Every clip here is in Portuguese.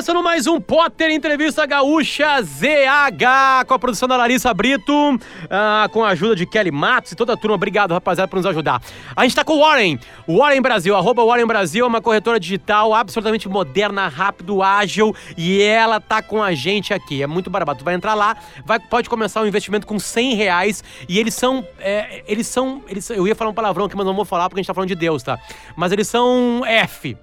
começando mais um Potter Entrevista Gaúcha ZH, com a produção da Larissa Brito, uh, com a ajuda de Kelly Matos e toda a turma. Obrigado, rapaziada, por nos ajudar. A gente tá com o Warren, Warren Brasil, arroba Warren Brasil, é uma corretora digital absolutamente moderna, rápido, ágil, e ela tá com a gente aqui. É muito barato. Tu vai entrar lá, vai, pode começar um investimento com 100 reais, e eles são, é, eles são, eles, eu ia falar um palavrão aqui, mas não vou falar porque a gente tá falando de Deus, tá? Mas eles são F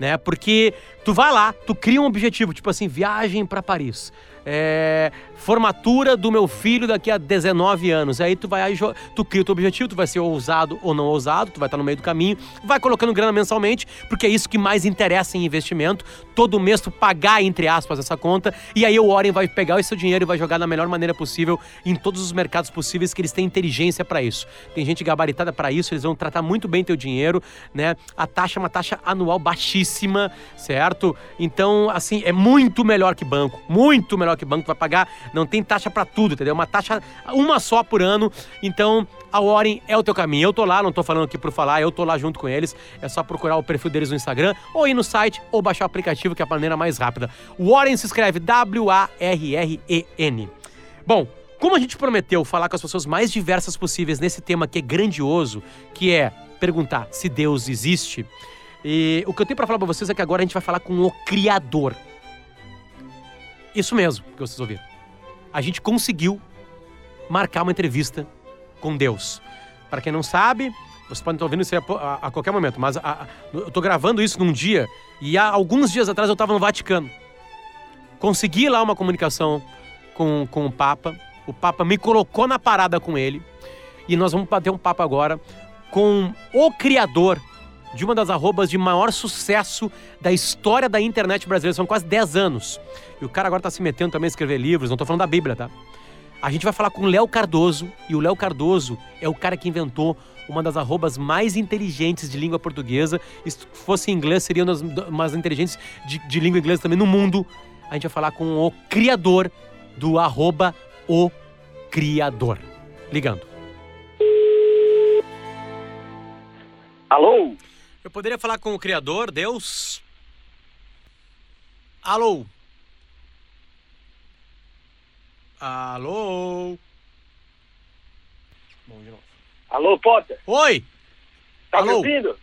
né? Porque tu vai lá, tu cria um objetivo, tipo assim, viagem para Paris é, formatura do meu filho daqui a 19 anos. Aí tu vai tu cria o teu objetivo, tu vai ser ousado ou não ousado, tu vai estar no meio do caminho, vai colocando grana mensalmente, porque é isso que mais interessa em investimento. Todo mês tu pagar, entre aspas, essa conta, e aí o Warren vai pegar esse seu dinheiro e vai jogar da melhor maneira possível em todos os mercados possíveis que eles têm inteligência para isso. Tem gente gabaritada para isso, eles vão tratar muito bem teu dinheiro, né? A taxa é uma taxa anual baixíssima, certo? Então, assim, é muito melhor que banco, muito melhor que banco vai pagar, não tem taxa para tudo, entendeu? Uma taxa, uma só por ano. Então, a Warren é o teu caminho. Eu tô lá, não tô falando aqui por falar, eu tô lá junto com eles. É só procurar o perfil deles no Instagram, ou ir no site, ou baixar o aplicativo, que é a maneira mais rápida. Warren se escreve W-A-R-R-E-N. Bom, como a gente prometeu falar com as pessoas mais diversas possíveis nesse tema que é grandioso, que é perguntar se Deus existe, e o que eu tenho para falar para vocês é que agora a gente vai falar com o Criador. Isso mesmo que vocês ouviram. A gente conseguiu marcar uma entrevista com Deus. Para quem não sabe, vocês podem estar ouvindo isso a, a, a qualquer momento, mas a, eu estou gravando isso num dia e há alguns dias atrás eu estava no Vaticano. Consegui lá uma comunicação com, com o Papa. O Papa me colocou na parada com ele. E nós vamos bater um papo agora com o criador de uma das arrobas de maior sucesso da história da internet brasileira. São quase 10 anos. E o cara agora tá se metendo também a escrever livros, não tô falando da Bíblia, tá? A gente vai falar com o Léo Cardoso, e o Léo Cardoso é o cara que inventou uma das arrobas mais inteligentes de língua portuguesa. Se fosse em inglês, seria uma das mais inteligentes de, de língua inglesa também no mundo. A gente vai falar com o criador do arroba o criador. Ligando. Alô? Eu poderia falar com o Criador, Deus? Alô? Alô? Bom, de novo. Alô, Potter? Oi! Tá Alô? me ouvindo?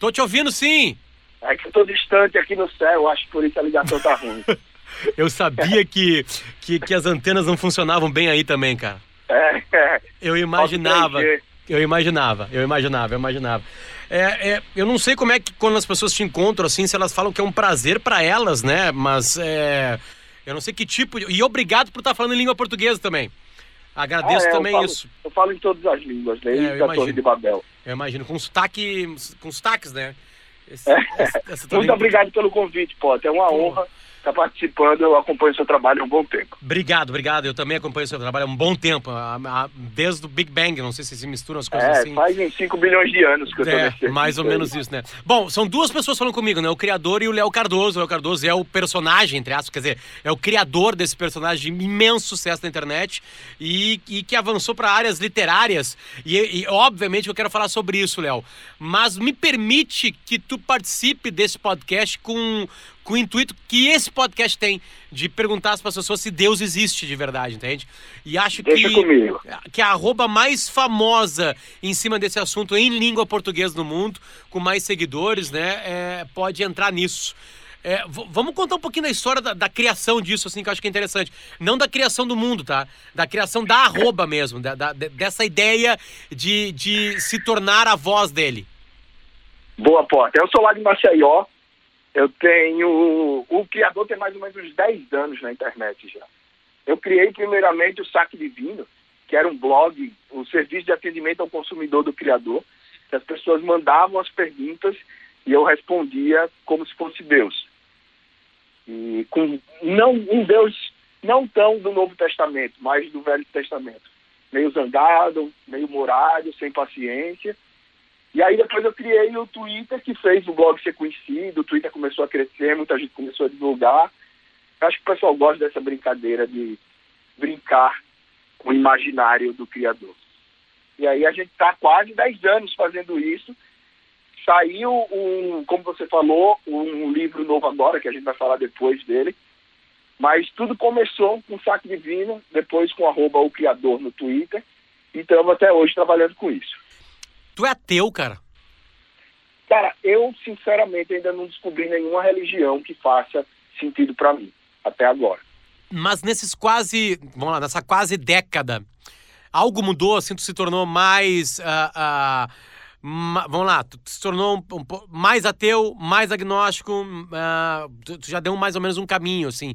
Tô te ouvindo sim! É que eu tô distante aqui no céu, acho que por isso a ligação tá ruim. eu sabia que, que, que as antenas não funcionavam bem aí também, cara. É, é. Eu imaginava. Eu imaginava, eu imaginava, eu imaginava. É, é, eu não sei como é que quando as pessoas te encontram assim, se elas falam que é um prazer para elas, né? Mas é, eu não sei que tipo. De... E obrigado por estar falando em língua portuguesa também. Agradeço ah, é, também eu falo, isso. Eu falo em todas as línguas, né? é, a Torre de Babel. Eu imagino, com sotaque, com sotaques, né? Esse, essa, essa Muito obrigado pelo convite, Potter. É uma honra está participando, eu acompanho o seu trabalho há um bom tempo. Obrigado, obrigado. Eu também acompanho o seu trabalho há um bom tempo, desde o Big Bang, não sei se se misturam as coisas é, assim. faz em 5 bilhões de anos que eu é, nesse mais ou menos isso, né? Bom, são duas pessoas falando comigo, né? O criador e o Léo Cardoso. O Léo Cardoso é o personagem, entre aspas, quer dizer, é o criador desse personagem de imenso sucesso na internet e, e que avançou para áreas literárias. E, e, obviamente, eu quero falar sobre isso, Léo. Mas me permite que tu participe desse podcast com, com o intuito que esse podcast tem de perguntar às pessoas se Deus existe de verdade, entende? E acho Deixa que, comigo. que a arroba mais famosa em cima desse assunto em língua portuguesa no mundo, com mais seguidores, né, é, pode entrar nisso. É, vamos contar um pouquinho da história da, da, criação disso, assim, que eu acho que é interessante. Não da criação do mundo, tá? Da criação da arroba mesmo, da, da, dessa ideia de, de se tornar a voz dele. Boa, Porta. Eu sou lá de Maceió, eu tenho. O criador tem mais ou menos uns 10 anos na internet já. Eu criei primeiramente o Saque Divino, que era um blog, um serviço de atendimento ao consumidor do criador, que as pessoas mandavam as perguntas e eu respondia como se fosse Deus. E com não um Deus não tão do Novo Testamento, mas do Velho Testamento. Meio zangado, meio morado, sem paciência, e aí depois eu criei o Twitter, que fez o blog ser conhecido, o Twitter começou a crescer, muita gente começou a divulgar. Eu acho que o pessoal gosta dessa brincadeira de brincar com o imaginário do criador. E aí a gente está quase 10 anos fazendo isso, saiu um, como você falou, um livro novo agora, que a gente vai falar depois dele. Mas tudo começou com o Saque Divino, depois com arroba o Criador no Twitter. E estamos até hoje trabalhando com isso. Tu é ateu, cara? Cara, eu sinceramente ainda não descobri nenhuma religião que faça sentido para mim, até agora. Mas nesses quase, vamos lá, nessa quase década, algo mudou, assim, tu se tornou mais... Uh, uh, ma, vamos lá, tu se tornou um, um, mais ateu, mais agnóstico, uh, tu, tu já deu mais ou menos um caminho, assim.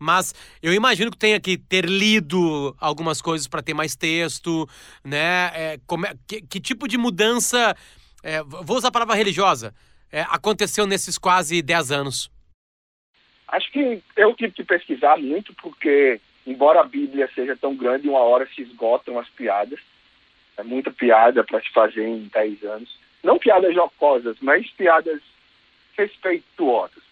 Mas eu imagino que tenha que ter lido algumas coisas para ter mais texto, né? É, como é, que, que, tipo de mudança, é, vou usar a palavra religiosa, é, aconteceu nesses quase 10 anos? Acho que eu tive que pesquisar muito, porque embora a Bíblia seja tão grande, uma hora se esgotam as piadas. É muita piada para se fazer em 10 anos. Não piadas jocosas, mas piadas respeituosas.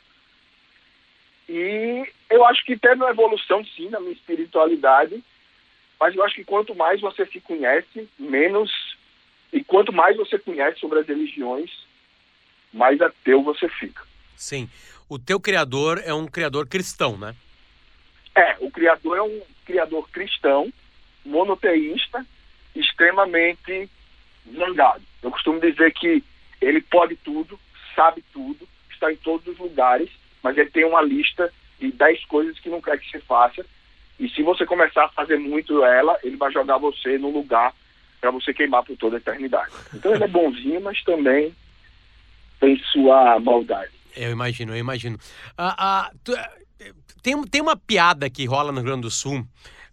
E eu acho que teve uma evolução, sim, na minha espiritualidade, mas eu acho que quanto mais você se conhece, menos. E quanto mais você conhece sobre as religiões, mais ateu você fica. Sim. O teu criador é um criador cristão, né? É, o criador é um criador cristão, monoteísta, extremamente zangado. Eu costumo dizer que ele pode tudo, sabe tudo, está em todos os lugares mas ele tem uma lista de 10 coisas que não quer que você faça. E se você começar a fazer muito ela, ele vai jogar você no lugar para você queimar por toda a eternidade. Então ele é bonzinho, mas também tem sua maldade. Eu imagino, eu imagino. Ah, ah, tu, tem, tem uma piada que rola no Rio Grande do Sul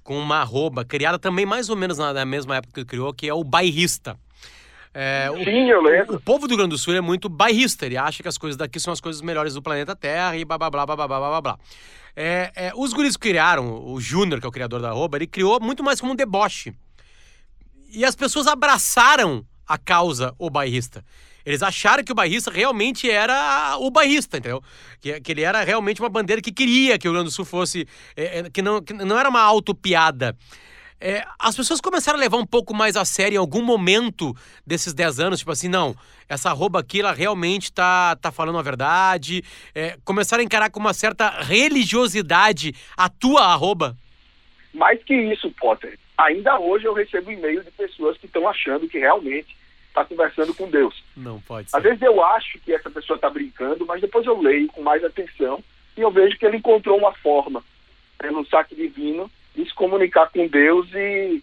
com uma arroba criada também mais ou menos na, na mesma época que criou, que é o bairrista. É, Sim, o, eu lembro. O povo do Rio Grande do Sul é muito bairrista, ele acha que as coisas daqui são as coisas melhores do planeta Terra e blá blá blá blá blá blá blá. É, é, os guris criaram, o Júnior, que é o criador da roupa ele criou muito mais como um deboche. E as pessoas abraçaram a causa o bairrista. Eles acharam que o bairrista realmente era o bairrista, entendeu? Que, que ele era realmente uma bandeira que queria que o Rio Grande do Sul fosse. É, é que, não, que não era uma autopiada. piada é, as pessoas começaram a levar um pouco mais a sério em algum momento desses 10 anos, tipo assim, não, essa arroba aqui, ela realmente tá, tá falando a verdade. É, começaram a encarar com uma certa religiosidade a tua arroba. Mais que isso, Potter. Ainda hoje eu recebo e-mail de pessoas que estão achando que realmente está conversando com Deus. Não pode ser. Às vezes eu acho que essa pessoa está brincando, mas depois eu leio com mais atenção e eu vejo que ele encontrou uma forma pelo saque divino de se comunicar com Deus e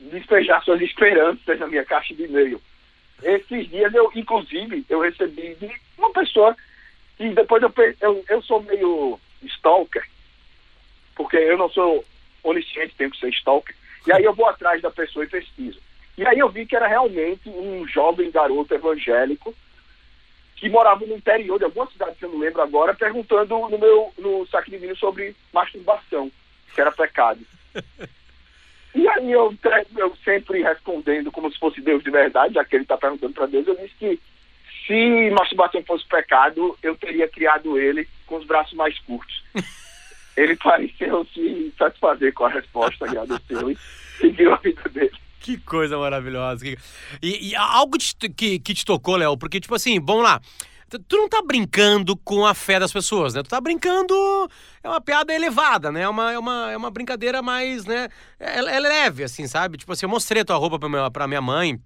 despejar suas esperanças na minha caixa de e-mail. Esses dias eu, inclusive, eu recebi de uma pessoa e depois eu, eu, eu sou meio stalker, porque eu não sou onisciente, tenho que ser stalker, e aí eu vou atrás da pessoa e pesquiso. E aí eu vi que era realmente um jovem garoto evangélico que morava no interior de alguma cidade que eu não lembro agora, perguntando no meu no saque divino sobre masturbação que era pecado. E aí eu, eu sempre respondendo como se fosse Deus de verdade, já que ele está perguntando para Deus, eu disse que se masturbação fosse pecado, eu teria criado ele com os braços mais curtos. ele pareceu se satisfazer com a resposta, agradeceu e seguiu a vida dele. Que coisa maravilhosa. E, e algo que, que, que te tocou, Léo, porque, tipo assim, vamos lá. Tu não tá brincando com a fé das pessoas, né? Tu tá brincando. É uma piada elevada, né? É uma, é uma, é uma brincadeira mais, né? É, é leve, assim, sabe? Tipo assim, eu mostrei a tua roupa pra minha, pra minha mãe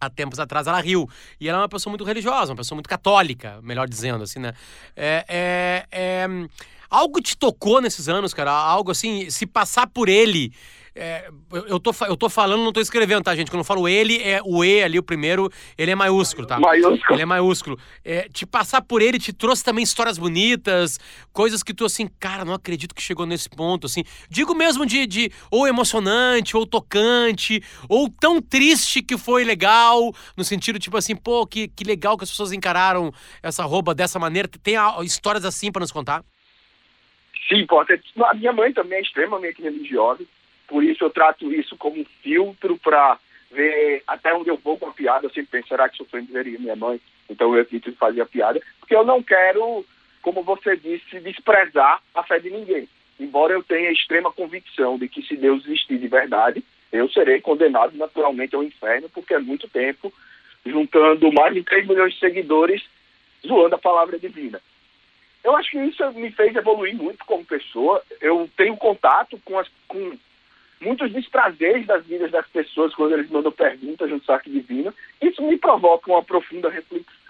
há tempos atrás ela riu. E ela é uma pessoa muito religiosa, uma pessoa muito católica, melhor dizendo, assim, né? É, é, é... Algo te tocou nesses anos, cara? Algo assim, se passar por ele é, eu, tô, eu tô falando, não tô escrevendo, tá, gente? Quando eu falo ele, é o E ali, o primeiro, ele é maiúsculo, tá? Maiúsculo. Ele é maiúsculo. É, te passar por ele te trouxe também histórias bonitas, coisas que tu, assim, cara, não acredito que chegou nesse ponto, assim. Digo mesmo de, de ou emocionante, ou tocante, ou tão triste que foi legal, no sentido, tipo assim, pô, que, que legal que as pessoas encararam essa roupa dessa maneira. Tem histórias assim para nos contar? Sim, pode. A minha mãe também é extremamente religiosa. Por isso eu trato isso como um filtro para ver até onde eu vou com a piada. Eu sempre penso, será que surpreenderia minha mãe? Então eu evito de fazer a piada, porque eu não quero, como você disse, desprezar a fé de ninguém. Embora eu tenha extrema convicção de que se Deus existir de verdade, eu serei condenado naturalmente ao inferno, porque é muito tempo juntando mais de 3 milhões de seguidores zoando a palavra divina. Eu acho que isso me fez evoluir muito como pessoa. Eu tenho contato com, as, com muitos desprazeres das vidas das pessoas quando eles mandam perguntas no saque divino. Isso me provoca uma profunda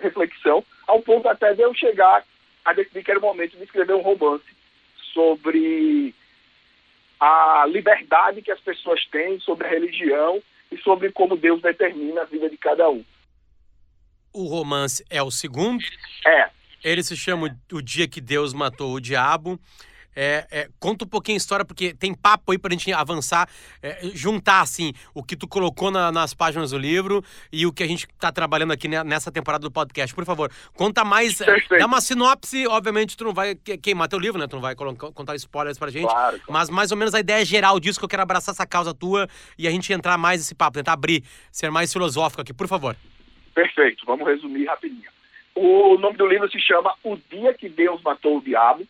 reflexão, ao ponto até de eu chegar a decidir que era o momento de escrever um romance sobre a liberdade que as pessoas têm, sobre a religião e sobre como Deus determina a vida de cada um. O romance é o segundo? É. Ele se chama O Dia que Deus Matou o Diabo. É, é, conta um pouquinho a história, porque tem papo aí pra gente avançar, é, juntar, assim, o que tu colocou na, nas páginas do livro e o que a gente tá trabalhando aqui nessa temporada do podcast. Por favor, conta mais, Perfeito. dá uma sinopse, obviamente tu não vai queimar teu livro, né? Tu não vai contar spoilers pra gente, claro, claro. mas mais ou menos a ideia geral disso, que eu quero abraçar essa causa tua e a gente entrar mais nesse papo, tentar abrir, ser mais filosófico aqui, por favor. Perfeito, vamos resumir rapidinho. O nome do livro se chama O Dia que Deus Matou o Diabo,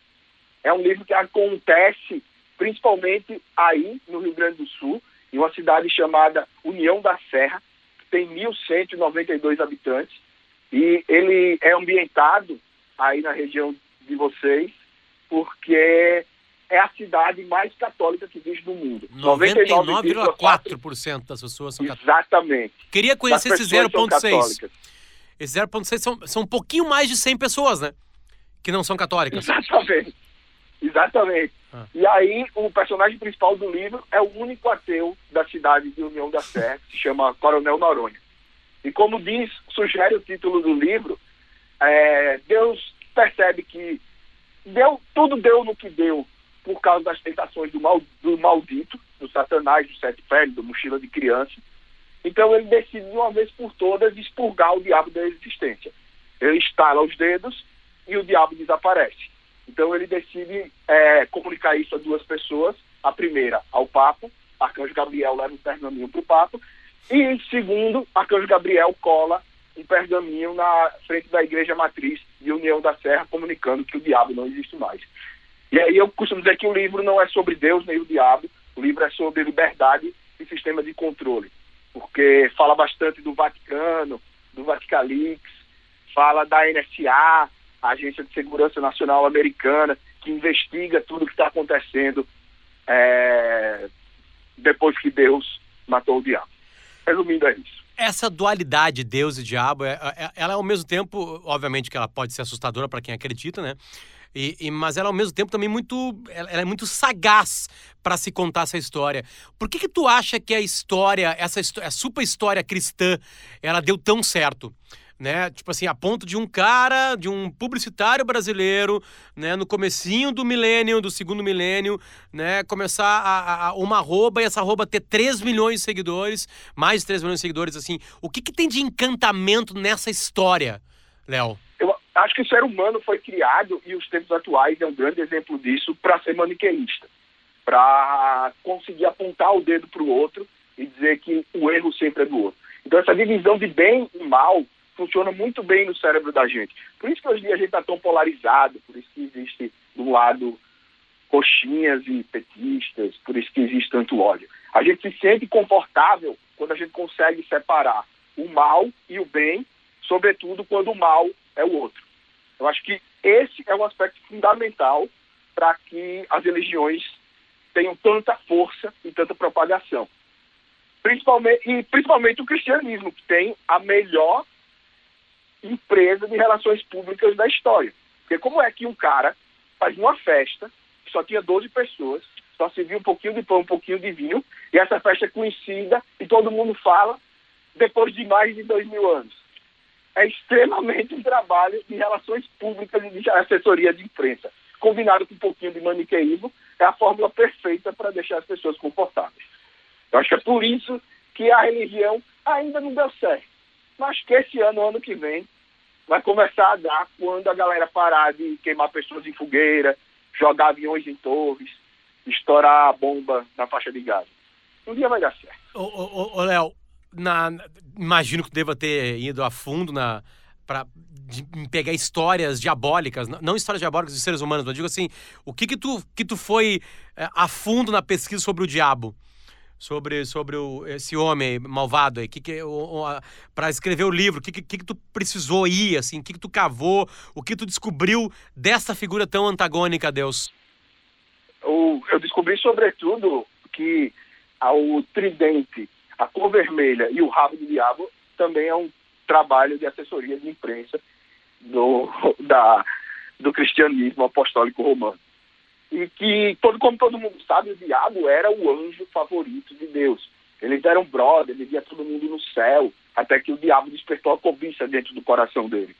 é um livro que acontece principalmente aí no Rio Grande do Sul, em uma cidade chamada União da Serra, que tem 1.192 habitantes, e ele é ambientado aí na região de vocês, porque é a cidade mais católica que existe no mundo. 99,4% das pessoas são católicas. Exatamente. Queria conhecer esse 0,6. Esse 0,6 são, são um pouquinho mais de 100 pessoas, né? Que não são católicas. Exatamente. Exatamente. Ah. E aí, o personagem principal do livro é o único ateu da cidade de União da Serra, que se chama Coronel Noronha. E como diz, sugere o título do livro, é, Deus percebe que deu, tudo deu no que deu por causa das tentações do, mal, do maldito, do satanás, do sete pés, do mochila de criança. Então ele decide de uma vez por todas expurgar o diabo da existência. Ele estala os dedos e o diabo desaparece. Então ele decide é, comunicar isso a duas pessoas. A primeira, ao Papa. Arcanjo Gabriel leva um pergaminho para o Papa. E segundo, Arcanjo Gabriel cola um pergaminho na frente da Igreja Matriz de União da Serra, comunicando que o diabo não existe mais. E aí eu costumo dizer que o livro não é sobre Deus nem o diabo, o livro é sobre liberdade e sistema de controle. Porque fala bastante do Vaticano, do Vaticalix, fala da NSA, a Agência de Segurança Nacional Americana, que investiga tudo o que está acontecendo é, depois que Deus matou o diabo. Resumindo, é isso. Essa dualidade Deus e diabo, é, é, ela é ao mesmo tempo, obviamente que ela pode ser assustadora para quem acredita, né? E, e, mas ela ao mesmo tempo também muito, ela é muito sagaz para se contar essa história. Por que que tu acha que a história, essa a super história cristã, ela deu tão certo? Né? Tipo assim, a ponto de um cara, de um publicitário brasileiro, né, no comecinho do milênio, do segundo milênio, né, começar a, a, uma arroba e essa arroba ter 3 milhões de seguidores, mais de 3 milhões de seguidores, assim. O que, que tem de encantamento nessa história, Léo? Eu acho que o ser humano foi criado, e os tempos atuais é um grande exemplo disso, para ser maniqueísta. Para conseguir apontar o dedo para o outro e dizer que o erro sempre é do outro. Então, essa divisão de bem e mal funciona muito bem no cérebro da gente. Por isso que hoje em dia a gente está tão polarizado, por isso que existe, do lado, coxinhas e petistas, por isso que existe tanto ódio. A gente se sente confortável quando a gente consegue separar o mal e o bem, sobretudo quando o mal é o outro. Eu acho que esse é um aspecto fundamental para que as religiões tenham tanta força e tanta propagação. Principalmente, e principalmente o cristianismo, que tem a melhor empresa de relações públicas da história. Porque como é que um cara faz uma festa, que só tinha 12 pessoas, só se viu um pouquinho de pão, um pouquinho de vinho, e essa festa é conhecida e todo mundo fala depois de mais de dois mil anos. É extremamente um trabalho de relações públicas e de assessoria de imprensa. Combinado com um pouquinho de maniqueísmo, é a fórmula perfeita para deixar as pessoas confortáveis. Eu acho que é por isso que a religião ainda não deu certo. Mas que esse ano, ano que vem, vai começar a dar quando a galera parar de queimar pessoas em fogueira, jogar aviões em torres, estourar a bomba na faixa de gás. Um dia vai dar certo. Ô, ô, ô Léo, imagino que deva ter ido a fundo na para pegar histórias diabólicas, não histórias diabólicas de seres humanos, mas digo assim, o que que tu, que tu foi é, a fundo na pesquisa sobre o diabo? Sobre, sobre o, esse homem malvado aí? Que que, para escrever o livro, o que, que, que tu precisou ir, assim? O que, que tu cavou? O que tu descobriu dessa figura tão antagônica a Deus? Eu descobri, sobretudo, que o tridente, a cor vermelha e o rabo do diabo também é um trabalho de assessoria de imprensa do, da, do cristianismo apostólico romano. E que, todo, como todo mundo sabe, o diabo era o anjo favorito de Deus. Eles eram brother, ele via todo mundo no céu, até que o diabo despertou a cobiça dentro do coração dele.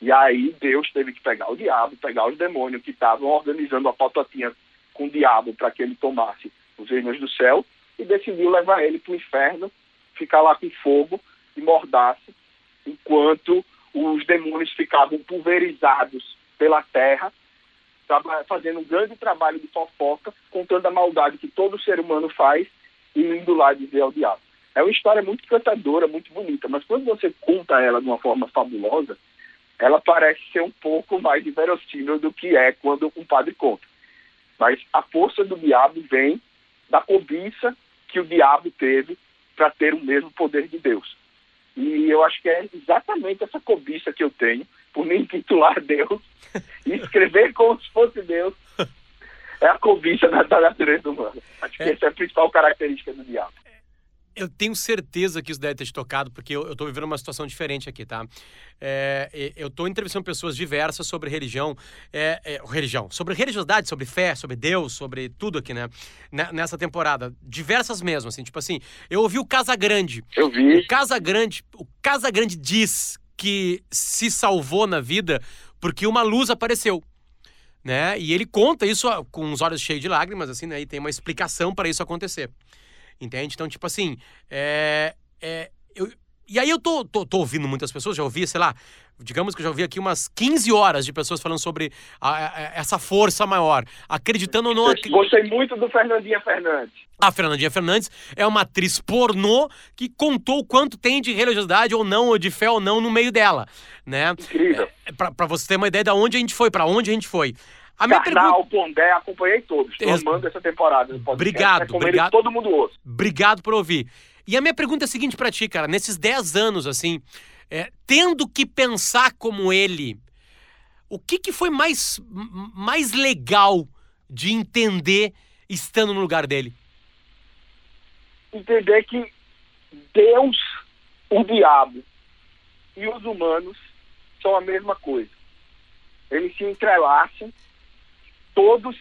E aí Deus teve que pegar o diabo, pegar os demônios que estavam organizando a patotinha com o diabo para que ele tomasse os reinos do céu e decidiu levar ele para o inferno, ficar lá com fogo e mordasse, enquanto os demônios ficavam pulverizados pela terra, fazendo um grande trabalho de fofoca, contando a maldade que todo ser humano faz e indo lá dizer ao diabo. É uma história muito encantadora, muito bonita, mas quando você conta ela de uma forma fabulosa, ela parece ser um pouco mais inverossímil do que é quando um padre conta. Mas a força do diabo vem da cobiça que o diabo teve para ter o mesmo poder de Deus. E eu acho que é exatamente essa cobiça que eu tenho por me intitular Deus e escrever como se fosse Deus. É a cobiça da, da natureza humana. Acho que é. essa é a principal característica do diabo. Eu tenho certeza que isso deve ter te tocado, porque eu, estou vivendo uma situação diferente aqui, tá? É, eu estou entrevistando pessoas diversas sobre religião, é, é, religião, sobre religiosidade, sobre fé, sobre Deus, sobre tudo aqui, né? Nessa temporada. Diversas mesmo, assim, tipo assim. Eu ouvi o Casa Grande. Eu vi. O Casa Grande, o Casa Grande diz que se salvou na vida porque uma luz apareceu. Né? E ele conta isso com os olhos cheios de lágrimas, assim, né? E tem uma explicação para isso acontecer. Entende? Então, tipo assim, é, é, eu, e aí eu tô, tô, tô, ouvindo muitas pessoas, já ouvi, sei lá, digamos que eu já ouvi aqui umas 15 horas de pessoas falando sobre a, a, essa força maior, acreditando ou não... Gostei muito do Fernandinha Fernandes. A Fernandinha Fernandes é uma atriz pornô que contou quanto tem de religiosidade ou não, ou de fé ou não no meio dela, né? Incrível. É, pra, pra você ter uma ideia de onde a gente foi, para onde a gente foi. A minha Carnal, pergunta... Pondé, acompanhei todos. Estou amando essa temporada. Obrigado, obrigado. todo mundo ouve. Obrigado por ouvir. E a minha pergunta é a seguinte para ti, cara. Nesses 10 anos, assim, é, tendo que pensar como ele, o que, que foi mais, mais legal de entender estando no lugar dele? Entender que Deus, o diabo e os humanos são a mesma coisa. Eles se entrelaçam todos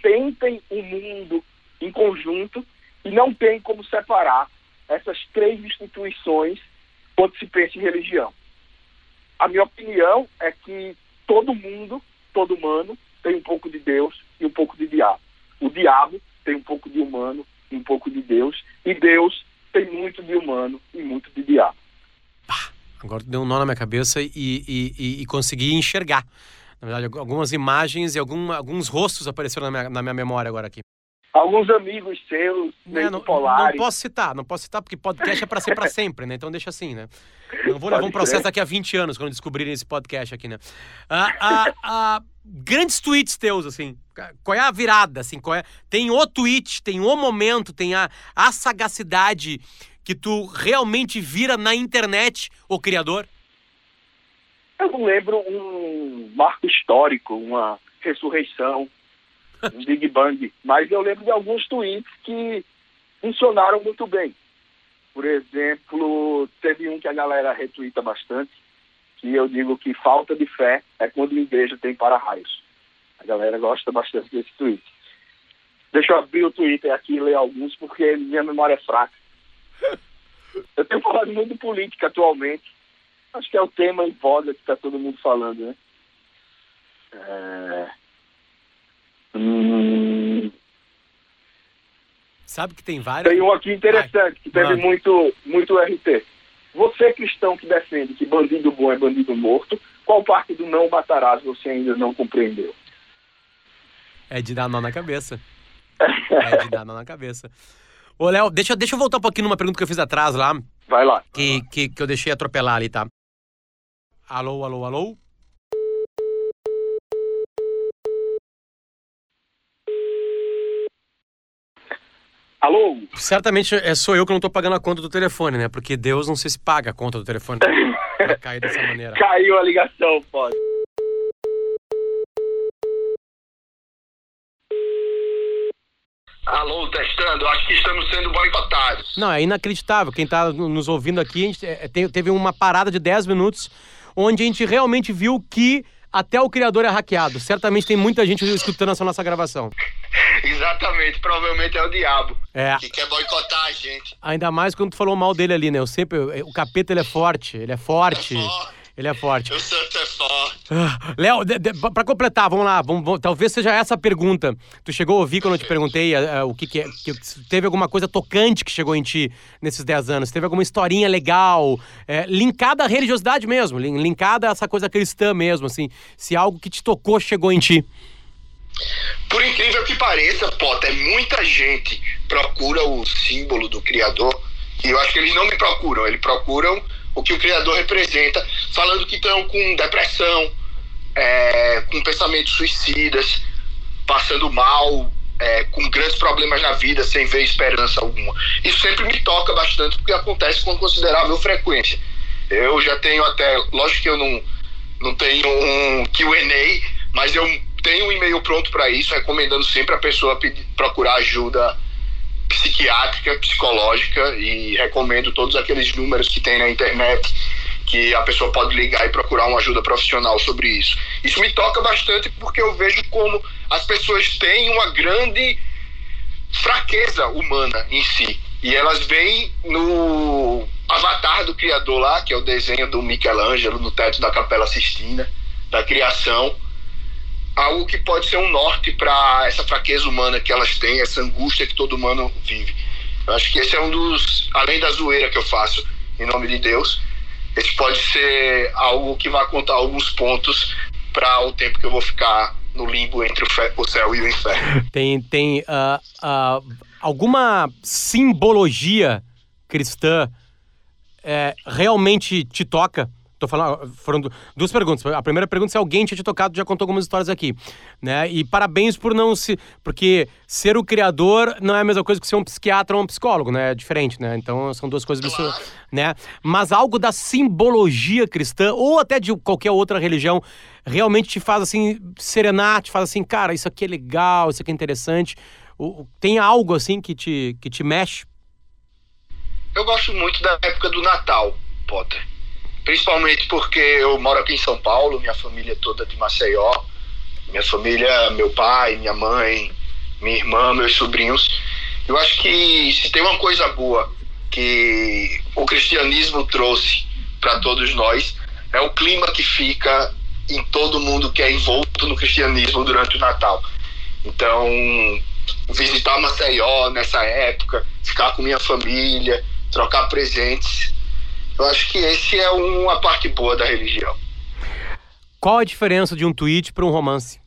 sentem o mundo em conjunto e não tem como separar essas três instituições quando se pensa em religião. A minha opinião é que todo mundo, todo humano, tem um pouco de Deus e um pouco de diabo. O diabo tem um pouco de humano e um pouco de Deus, e Deus tem muito de humano e muito de diabo. agora deu um nó na minha cabeça e, e, e, e consegui enxergar na verdade, algumas imagens e algum, alguns rostos apareceram na minha, na minha memória agora aqui. Alguns amigos seus, né, não, não, posso citar, não posso citar, porque podcast é para ser para sempre, né? Então deixa assim, né? Não vou levar um processo daqui a 20 anos quando descobrirem esse podcast aqui, né? Ah, ah, ah, grandes tweets teus, assim. Qual é a virada, assim? Qual é... Tem o tweet, tem o momento, tem a, a sagacidade que tu realmente vira na internet o criador? Eu não lembro um marco histórico, uma ressurreição, um Big Bang, mas eu lembro de alguns tweets que funcionaram muito bem. Por exemplo, teve um que a galera retuita bastante, que eu digo que falta de fé é quando a igreja tem para-raios. A galera gosta bastante desse tweet. Deixa eu abrir o Twitter aqui e ler alguns, porque minha memória é fraca. Eu tenho falado muito de política atualmente, Acho que é o tema em voga que está todo mundo falando, né? É... Hum... Sabe que tem vários. Tem um aqui interessante, Vai. que teve muito, muito RT. Você, cristão que defende que bandido bom é bandido morto, qual parte do não matarás você ainda não compreendeu? É de dar nó na cabeça. é de dar nó na cabeça. Ô, Léo, deixa, deixa eu voltar um pouquinho numa pergunta que eu fiz atrás lá. Vai lá. Que, vai lá. que, que eu deixei atropelar ali, tá? Alô, alô, alô? Alô? Certamente é sou eu que não tô pagando a conta do telefone, né? Porque Deus não sei se paga a conta do telefone pra cair dessa maneira. Caiu a ligação, pode. Alô, testando. Acho que estamos sendo boicotados. Não, é inacreditável. Quem tá nos ouvindo aqui, a gente é, te- teve uma parada de 10 minutos onde a gente realmente viu que até o criador é hackeado. Certamente tem muita gente escutando essa nossa gravação. Exatamente, provavelmente é o diabo É. que quer boicotar a gente. Ainda mais quando tu falou mal dele ali, né? Eu sempre. eu- O capeta ele é forte. Ele é forte. Ele é forte. O santo é forte. Ah, Léo, de- de- pra completar, vamos lá. Vamos, vamos- talvez seja essa a pergunta. Tu chegou a ouvir quando eu te perguntei eh, o que, que é. Que, se teve alguma coisa tocante que chegou em ti nesses 10 anos? Teve alguma historinha legal, eh, linkada à religiosidade mesmo, lin- linkada a essa coisa cristã mesmo, assim. Se algo que te tocou chegou em ti. Por incrível que pareça, Potter, muita gente procura o símbolo do Criador e eu acho que eles não me procuram, eles procuram o que o Criador representa, falando que estão com depressão, é, com pensamentos suicidas, passando mal, é, com grandes problemas na vida, sem ver esperança alguma. Isso sempre me toca bastante porque acontece com considerável frequência. Eu já tenho até, lógico que eu não, não tenho um Q&A, mas eu tenho um e-mail pronto para isso, recomendando sempre a pessoa pedir- procurar ajuda psiquiátrica, psicológica e recomendo todos aqueles números que tem na internet que a pessoa pode ligar e procurar uma ajuda profissional sobre isso. Isso me toca bastante porque eu vejo como as pessoas têm uma grande fraqueza humana em si. E elas veem no avatar do criador lá, que é o desenho do Michelangelo no teto da Capela Sistina, da criação, algo que pode ser um norte para essa fraqueza humana que elas têm, essa angústia que todo humano vive. Eu acho que esse é um dos, além da zoeira que eu faço em nome de Deus, esse pode ser algo que vai contar alguns pontos para o tempo que eu vou ficar no limbo entre o, céu e o inferno. Tem, tem ah, ah, alguma simbologia cristã é, realmente te toca? Tô falando, foram du- duas perguntas. A primeira pergunta é se alguém tinha te tocado, já contou algumas histórias aqui, né? E parabéns por não se, porque ser o criador não é a mesma coisa que ser um psiquiatra ou um psicólogo, né? É diferente, né? Então são duas coisas, Claro. né? Mas algo da simbologia cristã ou até de qualquer outra religião realmente te faz assim serenar, te faz assim, cara, isso aqui é legal, isso aqui é interessante. Tem algo assim que te que te mexe? Eu gosto muito da época do Natal, Potter. Principalmente porque eu moro aqui em São Paulo, minha família é toda de Maceió. Minha família, meu pai, minha mãe, minha irmã, meus sobrinhos. Eu acho que se tem uma coisa boa que o cristianismo trouxe para todos nós, é o clima que fica em todo mundo que é envolto no cristianismo durante o Natal. Então, visitar Maceió nessa época, ficar com minha família, trocar presentes. Eu acho que esse é uma parte boa da religião. Qual a diferença de um tweet para um romance?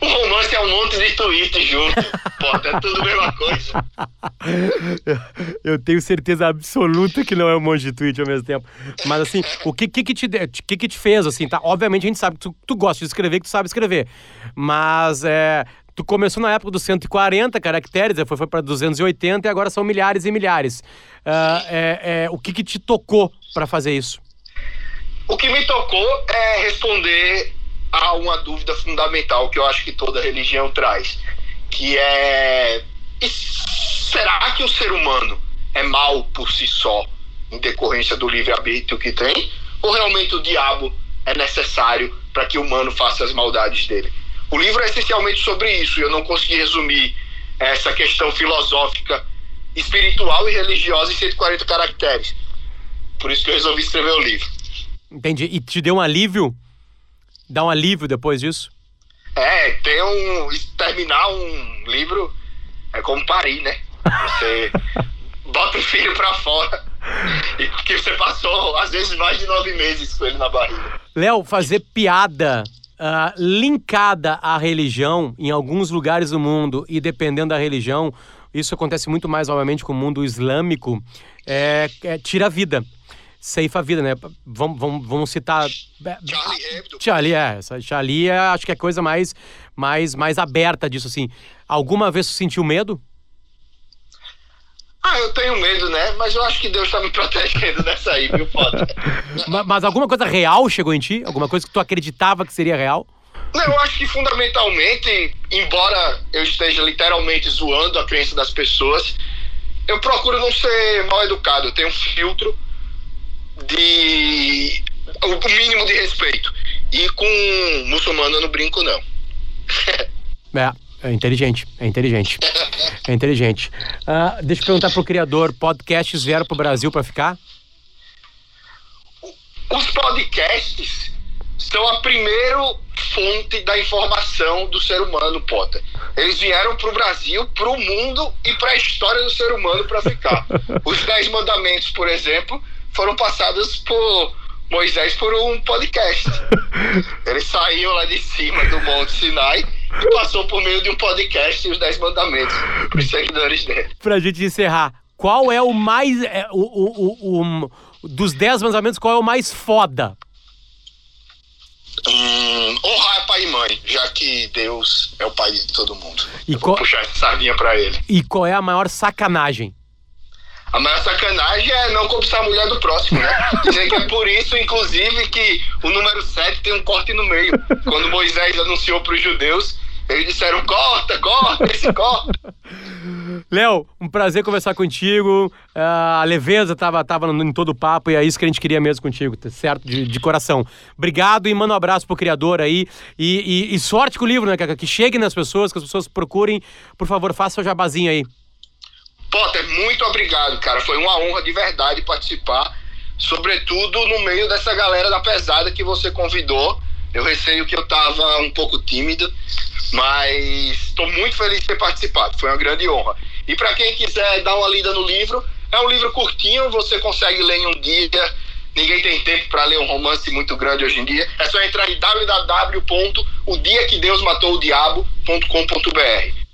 Um romance é um monte de tweets junto. Pô, é tudo a mesma coisa. Eu tenho certeza absoluta que não é um monte de tweet ao mesmo tempo. Mas assim, o que que, que te que que te fez assim, tá? Obviamente a gente sabe que tu, tu gosta de escrever, que tu sabe escrever. Mas é, tu começou na época dos 140 caracteres, depois foi para 280 e agora são milhares e milhares. Ah, é, é, o que que te tocou para fazer isso? O que me tocou é responder a uma dúvida fundamental que eu acho que toda religião traz, que é será que o ser humano é mal por si só, em decorrência do livre-arbítrio que tem, ou realmente o diabo é necessário para que o humano faça as maldades dele? O livro é essencialmente sobre isso, e eu não consegui resumir essa questão filosófica, espiritual e religiosa em 140 caracteres. Por isso que eu resolvi escrever o livro. Entendi. E te deu um alívio? Dá um alívio depois disso? É, ter um. Terminar um livro é como parir, né? Você bota o filho pra fora e que você passou, às vezes, mais de nove meses com ele na barriga. Léo, fazer piada ah, linkada à religião em alguns lugares do mundo e dependendo da religião, isso acontece muito mais, obviamente, com o mundo islâmico, é, é, tira a vida. Ceifa a vida, né? Vamos, vamos, vamos citar. Charlie Hebdo. Charlie, é. Charlie é, acho que é a coisa mais, mais, mais aberta disso, assim. Alguma vez você sentiu medo? Ah, eu tenho medo, né? Mas eu acho que Deus tá me protegendo nessa aí, viu, Potter? Ma- Mas alguma coisa real chegou em ti? Alguma coisa que tu acreditava que seria real? Não, eu acho que fundamentalmente, embora eu esteja literalmente zoando a crença das pessoas, eu procuro não ser mal educado. Eu tenho um filtro de. o mínimo de respeito. E com muçulmano eu não brinco, não. É, é inteligente, é inteligente. É inteligente. Ah, deixa eu perguntar pro criador, podcasts vieram pro Brasil pra ficar? Os podcasts são a primeira fonte da informação do ser humano, Potter. Eles vieram para o Brasil, para o mundo e para a história do ser humano para ficar. Os Dez Mandamentos, por exemplo, foram passados por Moisés por um podcast. Ele saiu lá de cima do Monte Sinai passou por meio de um podcast os Dez Mandamentos para os seguidores dele. Pra gente encerrar, qual é o mais. é, o, o, o, o- dos dez mandamentos, qual é o mais foda? Hum, honrar pai e mãe, já que Deus é o pai de todo mundo. E qual- puxar essa sardinha pra ele. E qual é a maior sacanagem? A maior sacanagem é não cobiçar a mulher do próximo, né? Dizem que é por isso, inclusive, que o número 7 tem um corte no meio. Quando Moisés anunciou para os judeus, eles disseram: corta, corta, esse corta. Léo, um prazer conversar contigo. Ah, a leveza tava, tava em todo o papo e é isso que a gente queria mesmo contigo, tá certo? De, de coração. Obrigado e manda um abraço pro criador aí. E, e- e sorte com o livro, né, Cacá? Que chegue nas pessoas, que as pessoas procurem. Por favor, faça o jabazinho aí. Potter, muito obrigado, cara. Foi uma honra de verdade participar, sobretudo no meio dessa galera da pesada que você convidou. Eu receio que eu tava um pouco tímido, mas estou muito feliz de ter participado. Foi uma grande honra. E para quem quiser dar uma lida no livro, é um livro curtinho, você consegue ler em um dia. Ninguém tem tempo para ler um romance muito grande hoje em dia. É só entrar em www.odiaquedeusmatouodiabo.com.br.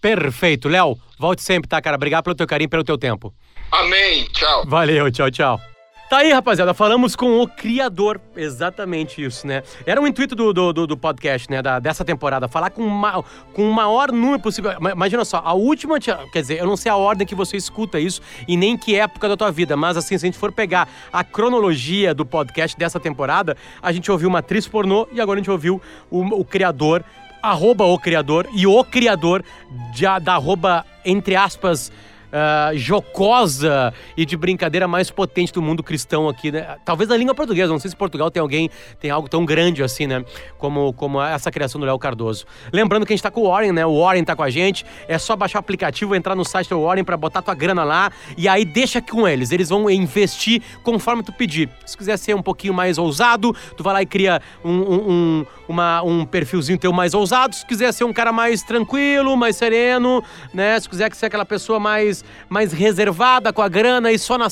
Perfeito. Léo, volte sempre, tá, cara? Obrigado pelo teu carinho, pelo teu tempo. Amém. Tchau. Valeu, tchau, tchau. Tá aí, rapaziada, falamos com o criador, exatamente isso, né? Era o intuito do, do, do- do podcast, né, da- dessa temporada, falar com, uma, com o maior número possível. Ma- Imagina só, a última, quer dizer, eu não sei a ordem que você escuta isso e nem que época da tua vida, mas assim, se a gente for pegar a cronologia do podcast dessa temporada, a gente ouviu uma atriz pornô e agora a gente ouviu o, o criador, arroba o criador e o criador de, da arroba, entre aspas, ah, jocosa e de brincadeira mais potente do mundo cristão aqui, né? Talvez na língua portuguesa, não sei se Portugal tem alguém, tem algo tão grande assim, né? Como, como essa criação do Léo Cardoso. Lembrando que a gente tá com o Warren, né? O Warren tá com a gente. É só baixar o aplicativo, entrar no site do Warren pra botar tua grana lá e aí deixa com eles. Eles vão investir conforme tu pedir. Se quiser ser um pouquinho mais ousado, tu vai lá e cria um, um, um, uma- um perfilzinho teu mais ousado. Se quiser ser um cara mais tranquilo, mais sereno, né? Se quiser ser aquela pessoa mais, mais reservada com a grana e só na,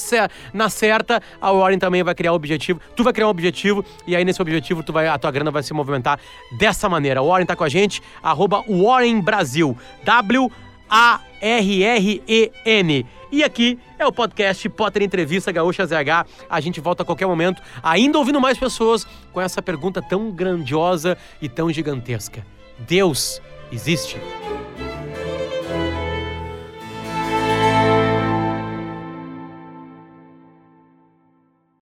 na certa, a Warren também vai criar um objetivo. Tu vai criar um objetivo e aí nesse objetivo tu vai, a tua grana vai se movimentar dessa maneira. O Warren tá com a gente, arroba Warren Brasil. W-A-R-R-E-N. E aqui é o podcast Potter Entrevista Gaúcha ZH. A gente volta a qualquer momento, ainda ouvindo mais pessoas com essa pergunta tão grandiosa e tão gigantesca. Deus existe?